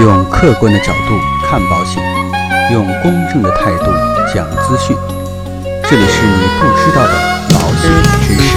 用客观的角度看保险，用公正的态度讲资讯。这里是你不知道的保险知识。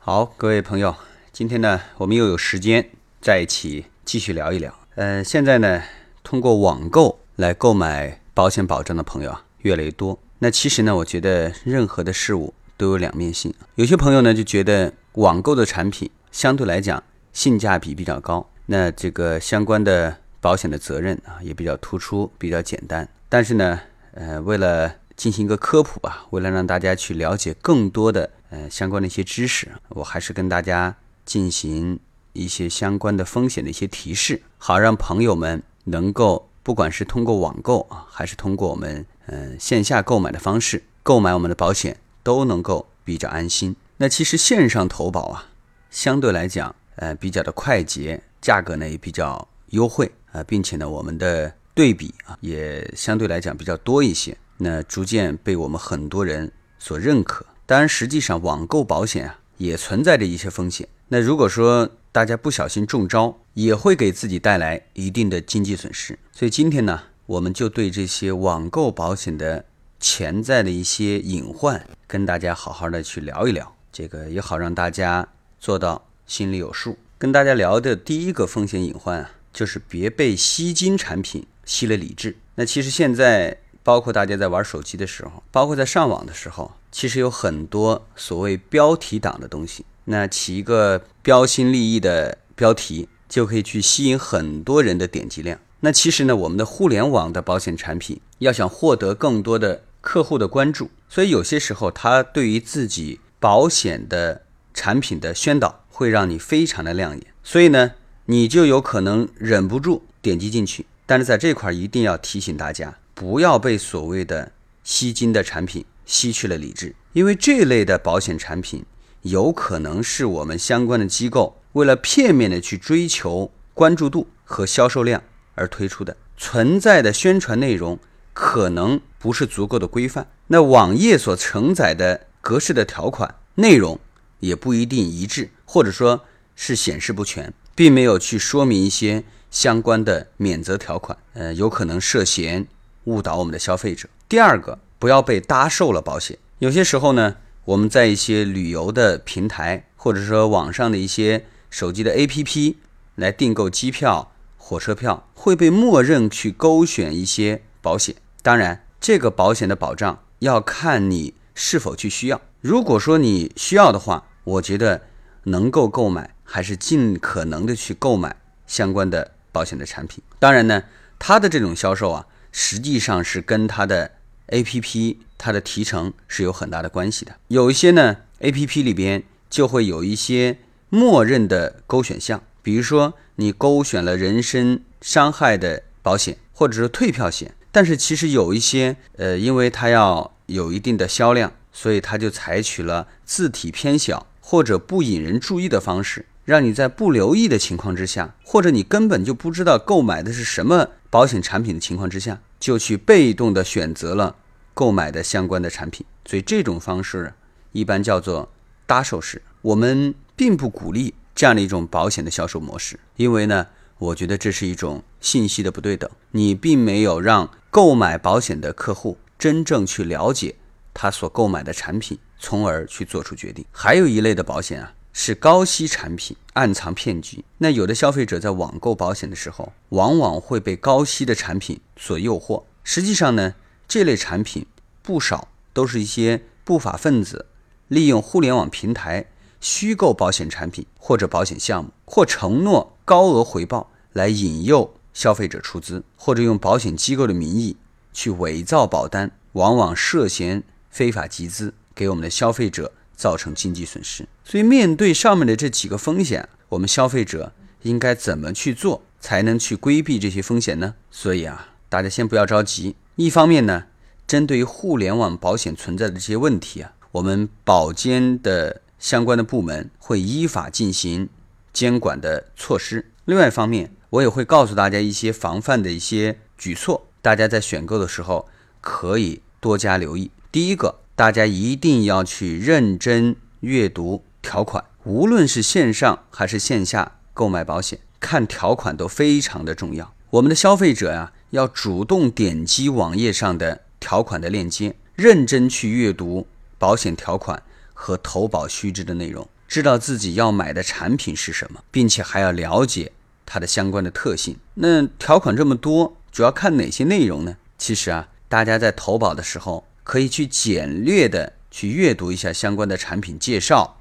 好，各位朋友，今天呢，我们又有时间在一起继续聊一聊。呃，现在呢，通过网购来购买保险保障的朋友啊，越来越多。那其实呢，我觉得任何的事物都有两面性。有些朋友呢就觉得网购的产品相对来讲性价比比较高，那这个相关的保险的责任啊也比较突出，比较简单。但是呢，呃，为了进行一个科普吧，为了让大家去了解更多的呃相关的一些知识，我还是跟大家进行一些相关的风险的一些提示，好让朋友们能够不管是通过网购啊，还是通过我们嗯线下购买的方式购买我们的保险，都能够比较安心。那其实线上投保啊，相对来讲呃比较的快捷，价格呢也比较优惠啊，并且呢我们的对比啊也相对来讲比较多一些。那逐渐被我们很多人所认可。当然，实际上网购保险啊，也存在着一些风险。那如果说大家不小心中招，也会给自己带来一定的经济损失。所以今天呢，我们就对这些网购保险的潜在的一些隐患，跟大家好好的去聊一聊。这个也好让大家做到心里有数。跟大家聊的第一个风险隐患啊，就是别被吸金产品吸了理智。那其实现在。包括大家在玩手机的时候，包括在上网的时候，其实有很多所谓标题党的东西。那起一个标新立异的标题，就可以去吸引很多人的点击量。那其实呢，我们的互联网的保险产品要想获得更多的客户的关注，所以有些时候他对于自己保险的产品的宣导会让你非常的亮眼，所以呢，你就有可能忍不住点击进去。但是在这块一定要提醒大家。不要被所谓的吸金的产品吸去了理智，因为这类的保险产品有可能是我们相关的机构为了片面的去追求关注度和销售量而推出的，存在的宣传内容可能不是足够的规范，那网页所承载的格式的条款内容也不一定一致，或者说是显示不全，并没有去说明一些相关的免责条款，呃，有可能涉嫌。误导我们的消费者。第二个，不要被搭售了保险。有些时候呢，我们在一些旅游的平台，或者说网上的一些手机的 APP 来订购机票、火车票，会被默认去勾选一些保险。当然，这个保险的保障要看你是否去需要。如果说你需要的话，我觉得能够购买，还是尽可能的去购买相关的保险的产品。当然呢，它的这种销售啊。实际上是跟它的 A P P 它的提成是有很大的关系的。有一些呢 A P P 里边就会有一些默认的勾选项，比如说你勾选了人身伤害的保险或者是退票险，但是其实有一些呃，因为它要有一定的销量，所以它就采取了字体偏小或者不引人注意的方式。让你在不留意的情况之下，或者你根本就不知道购买的是什么保险产品的情况之下，就去被动的选择了购买的相关的产品，所以这种方式一般叫做搭售式。我们并不鼓励这样的一种保险的销售模式，因为呢，我觉得这是一种信息的不对等，你并没有让购买保险的客户真正去了解他所购买的产品，从而去做出决定。还有一类的保险啊。是高息产品，暗藏骗局。那有的消费者在网购保险的时候，往往会被高息的产品所诱惑。实际上呢，这类产品不少都是一些不法分子利用互联网平台虚构保险产品或者保险项目，或承诺高额回报来引诱消费者出资，或者用保险机构的名义去伪造保单，往往涉嫌非法集资，给我们的消费者。造成经济损失，所以面对上面的这几个风险，我们消费者应该怎么去做才能去规避这些风险呢？所以啊，大家先不要着急。一方面呢，针对于互联网保险存在的这些问题啊，我们保监的相关的部门会依法进行监管的措施。另外一方面，我也会告诉大家一些防范的一些举措，大家在选购的时候可以多加留意。第一个。大家一定要去认真阅读条款。无论是线上还是线下购买保险，看条款都非常的重要。我们的消费者呀，要主动点击网页上的条款的链接，认真去阅读保险条款和投保须知的内容，知道自己要买的产品是什么，并且还要了解它的相关的特性。那条款这么多，主要看哪些内容呢？其实啊，大家在投保的时候，可以去简略的去阅读一下相关的产品介绍，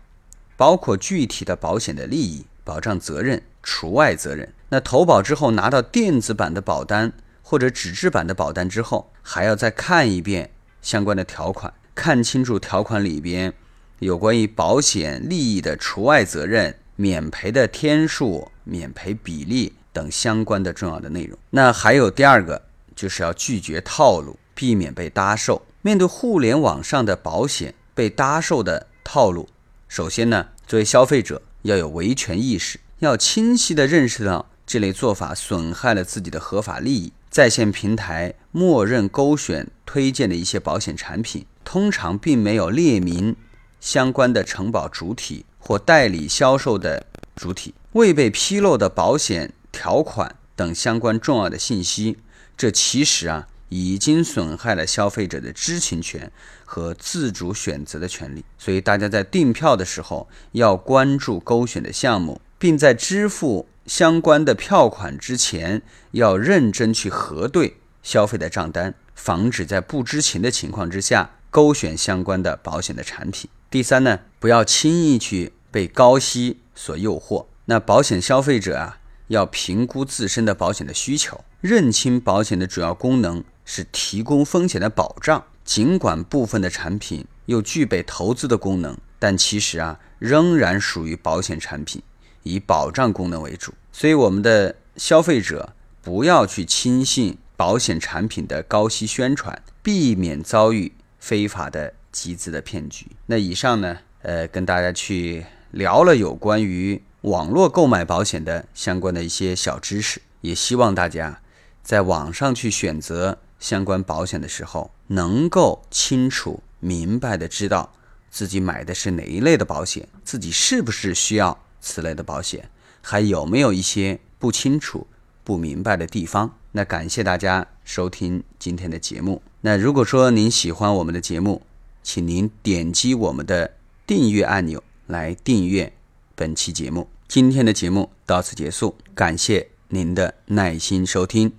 包括具体的保险的利益、保障责任、除外责任。那投保之后拿到电子版的保单或者纸质版的保单之后，还要再看一遍相关的条款，看清楚条款里边有关于保险利益的除外责任、免赔的天数、免赔比例等相关的重要的内容。那还有第二个，就是要拒绝套路，避免被搭售。面对互联网上的保险被搭售的套路，首先呢，作为消费者要有维权意识，要清晰的认识到。这类做法损害了自己的合法利益。在线平台默认勾选推荐的一些保险产品，通常并没有列明相关的承保主体或代理销售的主体，未被披露的保险条款等相关重要的信息。这其实啊，已经损害了消费者的知情权和自主选择的权利。所以，大家在订票的时候要关注勾选的项目，并在支付。相关的票款之前要认真去核对消费的账单，防止在不知情的情况之下勾选相关的保险的产品。第三呢，不要轻易去被高息所诱惑。那保险消费者啊，要评估自身的保险的需求，认清保险的主要功能是提供风险的保障。尽管部分的产品又具备投资的功能，但其实啊，仍然属于保险产品。以保障功能为主，所以我们的消费者不要去轻信保险产品的高息宣传，避免遭遇非法的集资的骗局。那以上呢，呃，跟大家去聊了有关于网络购买保险的相关的一些小知识，也希望大家在网上去选择相关保险的时候，能够清楚明白的知道自己买的是哪一类的保险，自己是不是需要。此类的保险还有没有一些不清楚、不明白的地方？那感谢大家收听今天的节目。那如果说您喜欢我们的节目，请您点击我们的订阅按钮来订阅本期节目。今天的节目到此结束，感谢您的耐心收听。